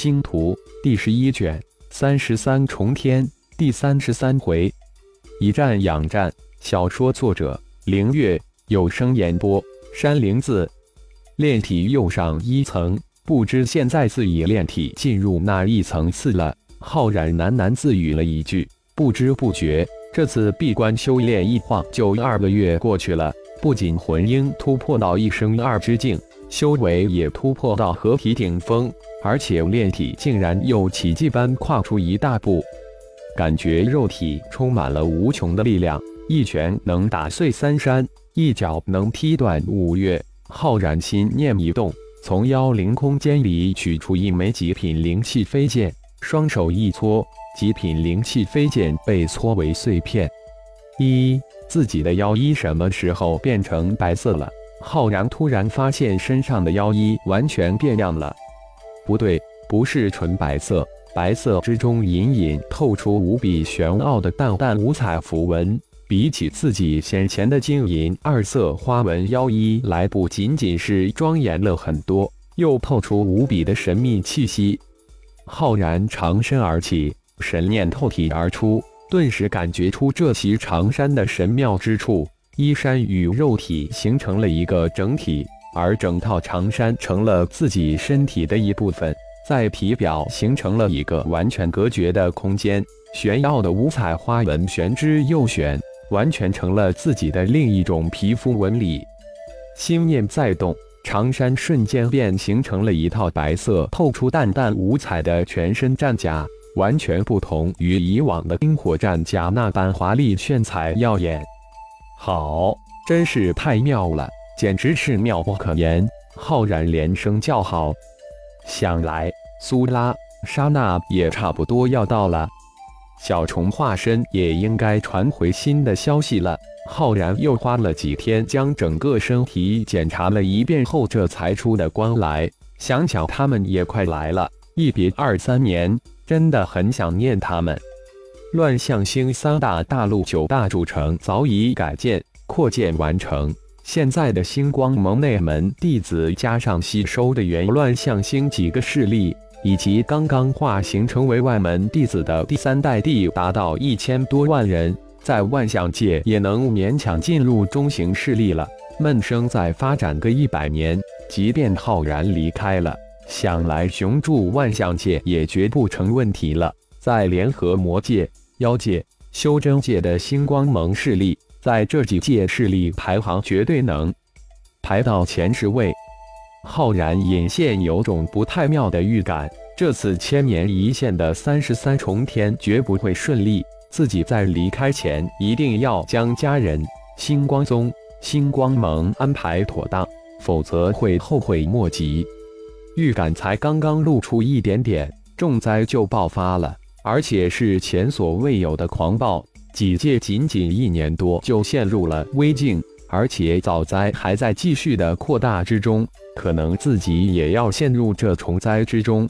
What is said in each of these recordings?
星图第十一卷三十三重天第三十三回，以战养战。小说作者：凌月，有声演播：山灵子。炼体又上一层，不知现在自己炼体进入哪一层次了。浩然喃喃自语了一句，不知不觉，这次闭关修炼一晃就二个月过去了。不仅魂婴突破到一生二之境，修为也突破到合体顶峰。而且炼体竟然又奇迹般跨出一大步，感觉肉体充满了无穷的力量，一拳能打碎三山，一脚能劈断五岳。浩然心念一动，从妖灵空间里取出一枚极品灵气飞剑，双手一搓，极品灵气飞剑被搓为碎片。一，自己的妖衣什么时候变成白色了？浩然突然发现身上的妖衣完全变亮了。不对，不是纯白色，白色之中隐隐透出无比玄奥的淡淡五彩符文。比起自己先前的金银二色花纹妖衣来，不仅仅是庄严了很多，又透出无比的神秘气息。浩然长身而起，神念透体而出，顿时感觉出这袭长衫的神妙之处，衣衫与肉体形成了一个整体。而整套长衫成了自己身体的一部分，在皮表形成了一个完全隔绝的空间，玄奥的五彩花纹玄之又玄，完全成了自己的另一种皮肤纹理。心念再动，长衫瞬间便形成了一套白色、透出淡淡五彩的全身战甲，完全不同于以往的冰火战甲那般华丽炫彩耀眼。好，真是太妙了！简直是妙不可言！浩然连声叫好。想来苏拉、莎娜也差不多要到了，小虫化身也应该传回新的消息了。浩然又花了几天将整个身体检查了一遍后，这才出的关来。想想他们也快来了，一别二三年，真的很想念他们。乱象星三大大陆九大主城早已改建扩建完成。现在的星光盟内门弟子，加上吸收的元乱象星几个势力，以及刚刚化形成为外门弟子的第三代弟，达到一千多万人，在万象界也能勉强进入中型势力了。闷声再发展个一百年，即便浩然离开了，想来雄筑万象界也绝不成问题了。在联合魔界、妖界、修真界的星光盟势力。在这几届势力排行，绝对能排到前十位。浩然隐现有种不太妙的预感，这次千年一线的三十三重天绝不会顺利。自己在离开前，一定要将家人、星光宗、星光盟安排妥当，否则会后悔莫及。预感才刚刚露出一点点，重灾就爆发了，而且是前所未有的狂暴。几届仅仅一年多就陷入了危境，而且早灾还在继续的扩大之中，可能自己也要陷入这重灾之中。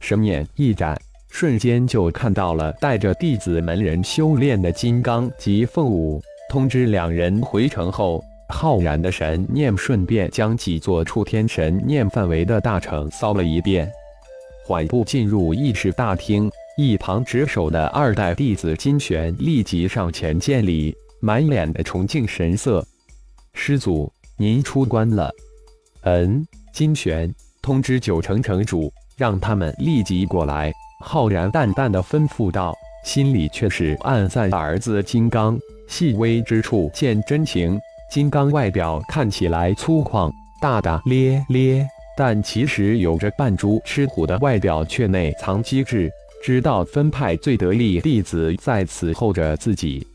神眼一展，瞬间就看到了带着弟子门人修炼的金刚及凤舞，通知两人回城后，浩然的神念顺便将几座触天神念范围的大城扫了一遍，缓步进入议事大厅。一旁值守的二代弟子金玄立即上前见礼，满脸的崇敬神色。师祖，您出关了。嗯，金玄通知九城城主，让他们立即过来。浩然淡淡的吩咐道，心里却是暗赞儿子金刚细微之处见真情。金刚外表看起来粗犷大大咧咧，但其实有着扮猪吃虎的外表，却内藏机智。知道分派最得力弟子在此候着自己，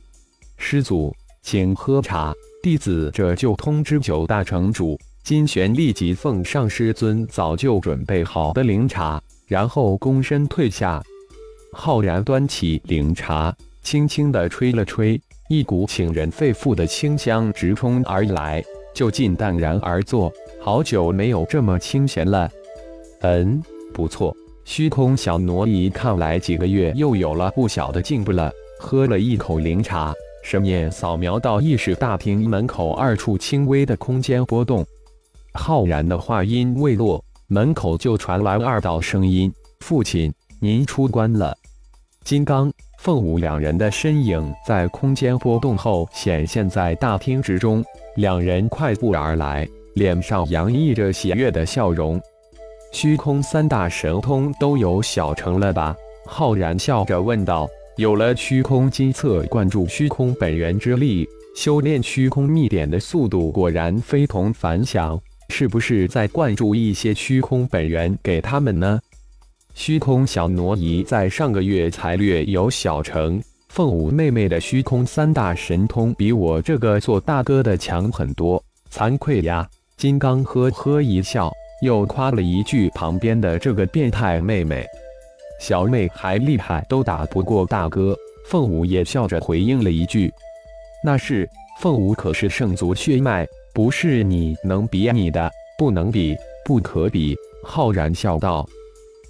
师祖，请喝茶。弟子这就通知九大城主。金玄立即奉上师尊早就准备好的灵茶，然后躬身退下。浩然端起灵茶，轻轻地吹了吹，一股沁人肺腑的清香直冲而来，就近淡然而坐。好久没有这么清闲了。嗯，不错。虚空小挪移，看来几个月又有了不小的进步了。喝了一口灵茶，神念扫描到议事大厅门口二处轻微的空间波动。浩然的话音未落，门口就传来二道声音：“父亲，您出关了。金刚、凤舞两人的身影在空间波动后显现在大厅之中，两人快步而来，脸上洋溢着喜悦的笑容。虚空三大神通都有小成了吧？浩然笑着问道。有了虚空金册灌注虚空本源之力，修炼虚空秘典的速度果然非同凡响。是不是再灌注一些虚空本源给他们呢？虚空小挪移在上个月才略有小成。凤舞妹妹的虚空三大神通比我这个做大哥的强很多，惭愧呀！金刚呵呵一笑，又夸了一句旁边的这个变态妹妹。小妹还厉害，都打不过大哥。凤舞也笑着回应了一句：“那是凤舞，可是圣族血脉，不是你能比拟的，不能比，不可比。”浩然笑道：“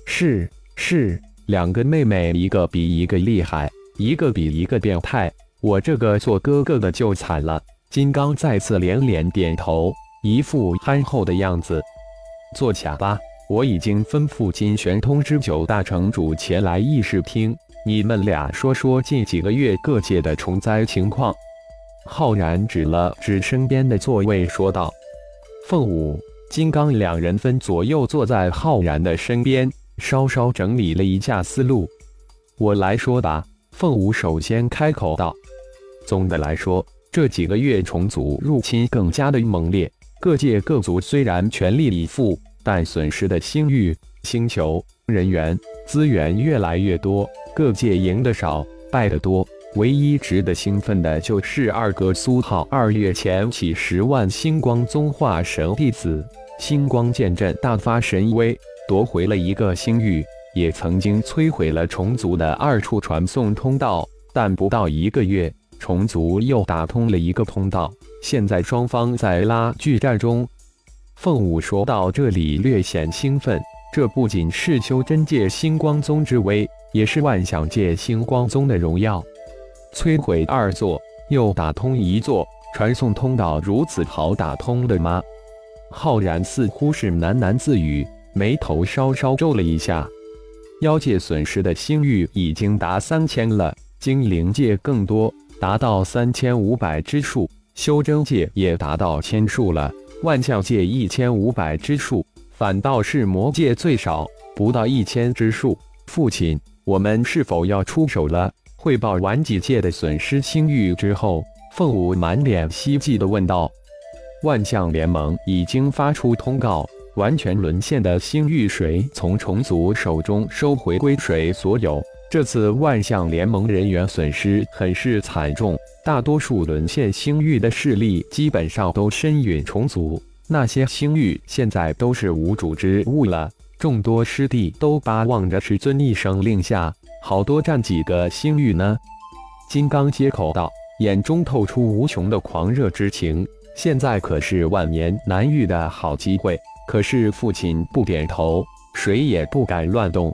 是是，两个妹妹，一个比一个厉害，一个比一个变态。我这个做哥哥的就惨了。”金刚再次连连点头，一副憨厚的样子。坐下吧。我已经吩咐金玄通知九大城主前来议事厅，你们俩说说近几个月各界的虫灾情况。浩然指了指身边的座位，说道：“凤舞、金刚两人分左右坐在浩然的身边，稍稍整理了一下思路。我来说吧。”凤舞首先开口道：“总的来说，这几个月虫族入侵更加的猛烈，各界各族虽然全力以赴。”但损失的星域、星球、人员、资源越来越多，各界赢得少，败得多。唯一值得兴奋的就是二哥苏浩二月前起十万星光宗化神弟子，星光剑阵大发神威，夺回了一个星域，也曾经摧毁了虫族的二处传送通道。但不到一个月，虫族又打通了一个通道。现在双方在拉锯战中。凤舞说到这里，略显兴奋。这不仅是修真界星光宗之威，也是万象界星光宗的荣耀。摧毁二座，又打通一座，传送通道如此好打通的吗？浩然似乎是喃喃自语，眉头稍稍皱了一下。妖界损失的星域已经达三千了，精灵界更多，达到三千五百之数，修真界也达到千数了。万象界一千五百之数，反倒是魔界最少，不到一千之数。父亲，我们是否要出手了？汇报完几界的损失星域之后，凤舞满脸希冀地问道：“万象联盟已经发出通告，完全沦陷的星域谁从虫族手中收回，归谁所有。这次万象联盟人员损失很是惨重。”大多数沦陷星域的势力基本上都身陨重组，那些星域现在都是无主之物了。众多师弟都巴望着师尊一声令下，好多占几个星域呢？金刚接口道，眼中透出无穷的狂热之情。现在可是万年难遇的好机会。可是父亲不点头，谁也不敢乱动。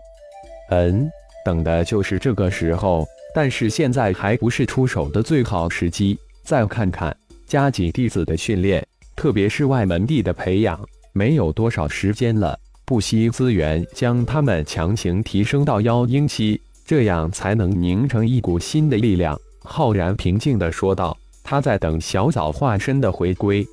嗯，等的就是这个时候。但是现在还不是出手的最好时机。再看看加紧弟子的训练，特别是外门弟的培养，没有多少时间了，不惜资源将他们强行提升到妖婴期，这样才能凝成一股新的力量。浩然平静地说道：“他在等小枣化身的回归，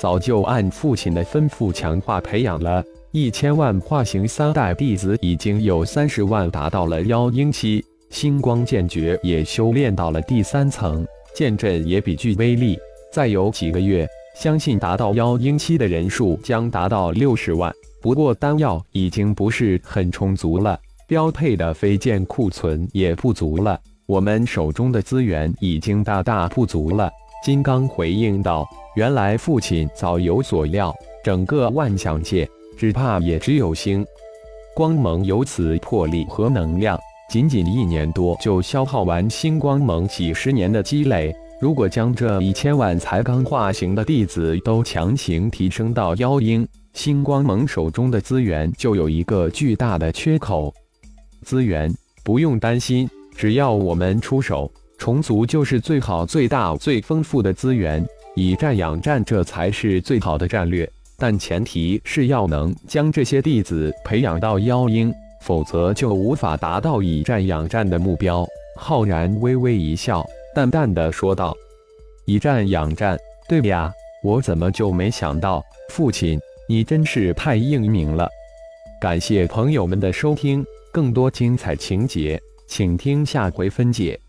早就按父亲的吩咐强化培养了一千万化形三代弟子，已经有三十万达到了妖婴期。”星光剑诀也修炼到了第三层，剑阵也比具威力。再有几个月，相信达到妖婴期的人数将达到六十万。不过丹药已经不是很充足了，标配的飞剑库存也不足了，我们手中的资源已经大大不足了。金刚回应道：“原来父亲早有所料，整个万象界只怕也只有星光盟有此魄力和能量。”仅仅一年多就消耗完星光盟几十年的积累，如果将这一千万才刚化形的弟子都强行提升到妖婴，星光盟手中的资源就有一个巨大的缺口。资源不用担心，只要我们出手，虫族就是最好、最大、最丰富的资源。以战养战，这才是最好的战略。但前提是要能将这些弟子培养到妖婴。否则就无法达到以战养战的目标。浩然微微一笑，淡淡的说道：“以战养战，对呀，我怎么就没想到？父亲，你真是太英明了。”感谢朋友们的收听，更多精彩情节，请听下回分解。